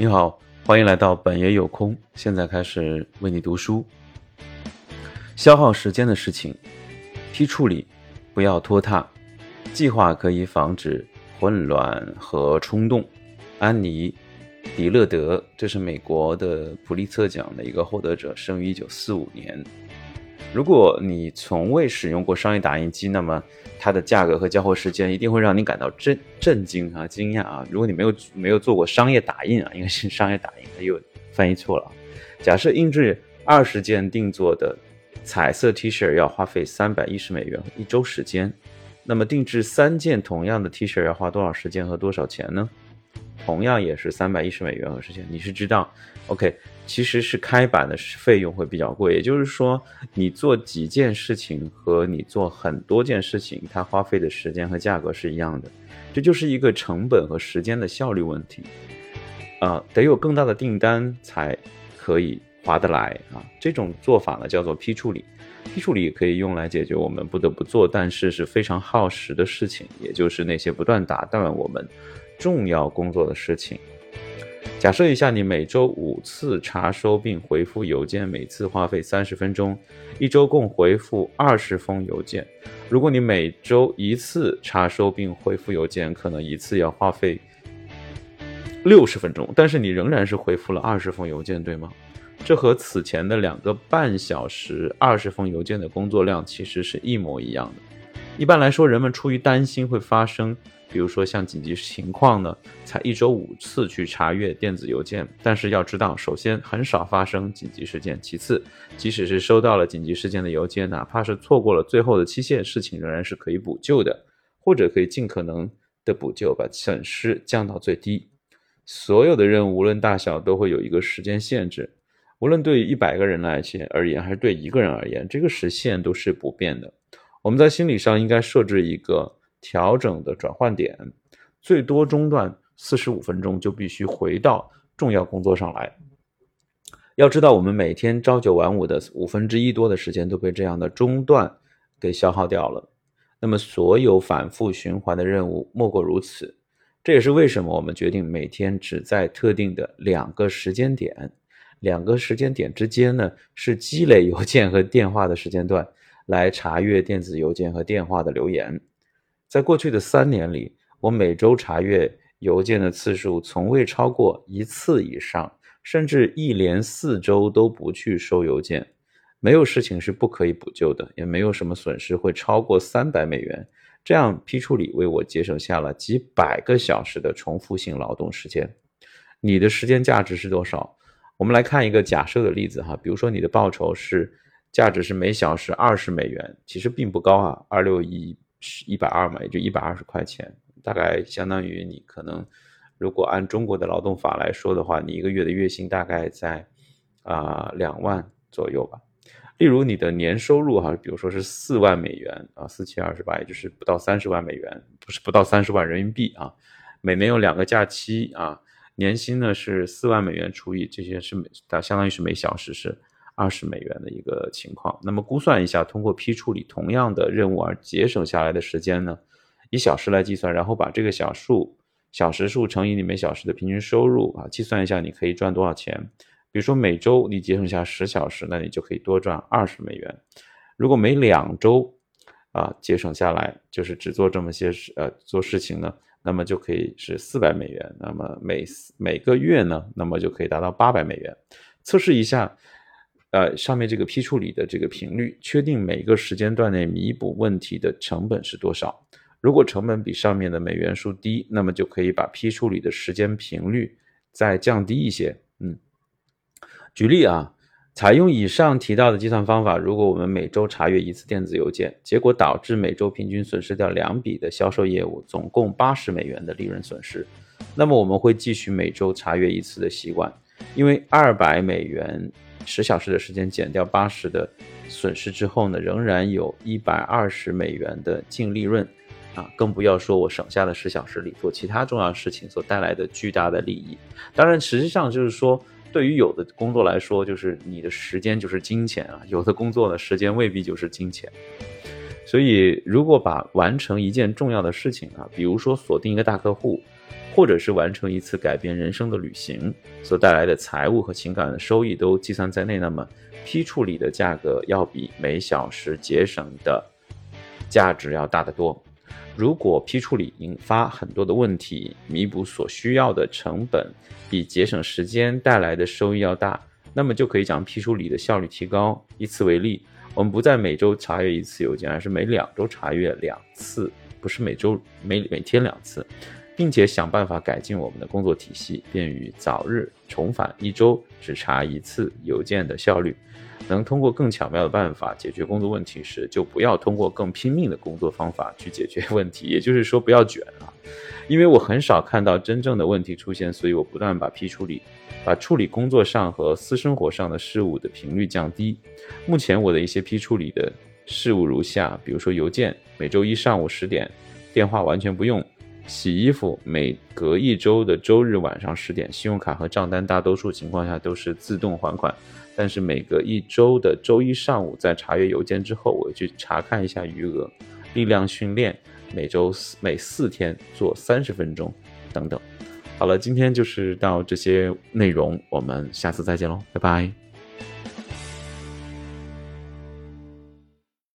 你好，欢迎来到本也有空。现在开始为你读书。消耗时间的事情，批处理，不要拖沓。计划可以防止混乱和冲动。安妮·迪勒德，这是美国的普利策奖的一个获得者，生于一九四五年。如果你从未使用过商业打印机，那么它的价格和交货时间一定会让你感到震震惊啊、惊讶啊！如果你没有没有做过商业打印啊，应该是商业打印，它又翻译错了。假设印制二十件定做的彩色 T 恤要花费三百一十美元，一周时间，那么定制三件同样的 T 恤要花多少时间和多少钱呢？同样也是三百一十美元和时间，你是知道，OK，其实是开板的费用会比较贵，也就是说，你做几件事情和你做很多件事情，它花费的时间和价格是一样的，这就是一个成本和时间的效率问题，啊，得有更大的订单才可以划得来啊，这种做法呢叫做批处理，批处理可以用来解决我们不得不做但是是非常耗时的事情，也就是那些不断打断我们。重要工作的事情。假设一下，你每周五次查收并回复邮件，每次花费三十分钟，一周共回复二十封邮件。如果你每周一次查收并回复邮件，可能一次要花费六十分钟，但是你仍然是回复了二十封邮件，对吗？这和此前的两个半小时二十封邮件的工作量其实是一模一样的。一般来说，人们出于担心会发生。比如说像紧急情况呢，才一周五次去查阅电子邮件。但是要知道，首先很少发生紧急事件，其次，即使是收到了紧急事件的邮件，哪怕是错过了最后的期限，事情仍然是可以补救的，或者可以尽可能的补救，把损失降到最低。所有的任务无论大小都会有一个时间限制，无论对于一百个人来而言，还是对一个人而言，这个时限都是不变的。我们在心理上应该设置一个。调整的转换点，最多中断四十五分钟就必须回到重要工作上来。要知道，我们每天朝九晚五的五分之一多的时间都被这样的中断给消耗掉了。那么，所有反复循环的任务莫过如此。这也是为什么我们决定每天只在特定的两个时间点，两个时间点之间呢是积累邮件和电话的时间段，来查阅电子邮件和电话的留言。在过去的三年里，我每周查阅邮件的次数从未超过一次以上，甚至一连四周都不去收邮件。没有事情是不可以补救的，也没有什么损失会超过三百美元。这样批处理为我节省下了几百个小时的重复性劳动时间。你的时间价值是多少？我们来看一个假设的例子哈，比如说你的报酬是价值是每小时二十美元，其实并不高啊，二六一。是一百二嘛，也就一百二十块钱，大概相当于你可能，如果按中国的劳动法来说的话，你一个月的月薪大概在啊两万左右吧。例如你的年收入哈，比如说是四万美元啊，四七二十八，也就是不到三十万美元，不是不到三十万人民币啊。每年有两个假期啊，年薪呢是四万美元除以这些是每，它相当于是每小时是。二十美元的一个情况，那么估算一下，通过批处理同样的任务而节省下来的时间呢？以小时来计算，然后把这个小数小时数乘以你每小时的平均收入啊，计算一下你可以赚多少钱。比如说每周你节省下十小时，那你就可以多赚二十美元。如果每两周啊节省下来，就是只做这么些事呃做事情呢，那么就可以是四百美元。那么每每个月呢，那么就可以达到八百美元。测试一下。呃，上面这个批处理的这个频率，确定每个时间段内弥补问题的成本是多少？如果成本比上面的美元数低，那么就可以把批处理的时间频率再降低一些。嗯，举例啊，采用以上提到的计算方法，如果我们每周查阅一次电子邮件，结果导致每周平均损失掉两笔的销售业务，总共八十美元的利润损失，那么我们会继续每周查阅一次的习惯，因为二百美元。十小时的时间减掉八十的损失之后呢，仍然有一百二十美元的净利润，啊，更不要说我省下的十小时里做其他重要事情所带来的巨大的利益。当然，实际上就是说，对于有的工作来说，就是你的时间就是金钱啊；有的工作呢，时间未必就是金钱。所以，如果把完成一件重要的事情啊，比如说锁定一个大客户，或者是完成一次改变人生的旅行所带来的财务和情感的收益都计算在内，那么批处理的价格要比每小时节省的价值要大得多。如果批处理引发很多的问题，弥补所需要的成本比节省时间带来的收益要大，那么就可以将批处理的效率提高。以此为例，我们不再每周查阅一次邮件，而是每两周查阅两次，不是每周每每天两次，并且想办法改进我们的工作体系，便于早日重返一周只查一次邮件的效率。能通过更巧妙的办法解决工作问题时，就不要通过更拼命的工作方法去解决问题。也就是说，不要卷啊！因为我很少看到真正的问题出现，所以我不断把批处理、把处理工作上和私生活上的事务的频率降低。目前我的一些批处理的事务如下：比如说邮件，每周一上午十点，电话完全不用；洗衣服，每隔一周的周日晚上十点，信用卡和账单大多数情况下都是自动还款。但是每隔一周的周一上午，在查阅邮件之后，我去查看一下余额。力量训练每周四每四天做三十分钟，等等。好了，今天就是到这些内容，我们下次再见喽，拜拜。